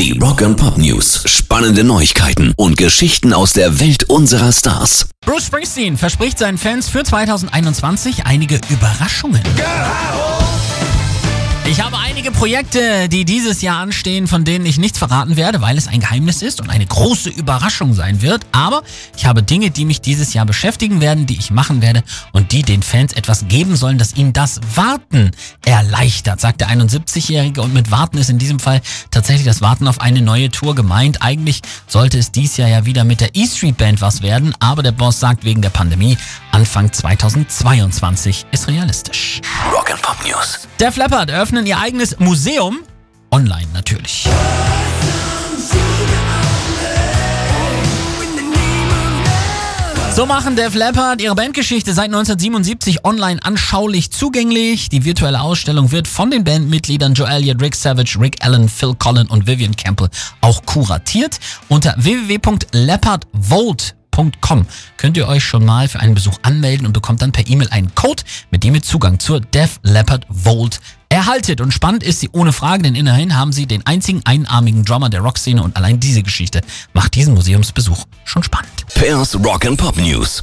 Die Rock and Pop News. Spannende Neuigkeiten und Geschichten aus der Welt unserer Stars. Bruce Springsteen verspricht seinen Fans für 2021 einige Überraschungen. Ich habe einige Projekte, die dieses Jahr anstehen, von denen ich nichts verraten werde, weil es ein Geheimnis ist und eine große Überraschung sein wird. Aber ich habe Dinge, die mich dieses Jahr beschäftigen werden, die ich machen werde und die den Fans etwas geben sollen, das ihnen das Warten erleichtert, sagt der 71-Jährige. Und mit Warten ist in diesem Fall tatsächlich das Warten auf eine neue Tour gemeint. Eigentlich sollte es dies Jahr ja wieder mit der E-Street Band was werden, aber der Boss sagt wegen der Pandemie, Anfang 2022 ist realistisch. Rock and Pop News. Der Flappert eröffnen ihr eigenes Museum. Online natürlich. So machen Def Leppard ihre Bandgeschichte seit 1977 online anschaulich zugänglich. Die virtuelle Ausstellung wird von den Bandmitgliedern Joe Elliott, Rick Savage, Rick Allen, Phil Collin und Vivian Campbell auch kuratiert. Unter www.leopardvolt.com könnt ihr euch schon mal für einen Besuch anmelden und bekommt dann per E-Mail einen Code, mit dem ihr Zugang zur Def Leppard Vault erhaltet. Und spannend ist sie ohne Frage, denn immerhin haben sie den einzigen einarmigen Drummer der Rockszene und allein diese Geschichte macht diesen Museumsbesuch schon spannend. Pairs Rock and Pop News.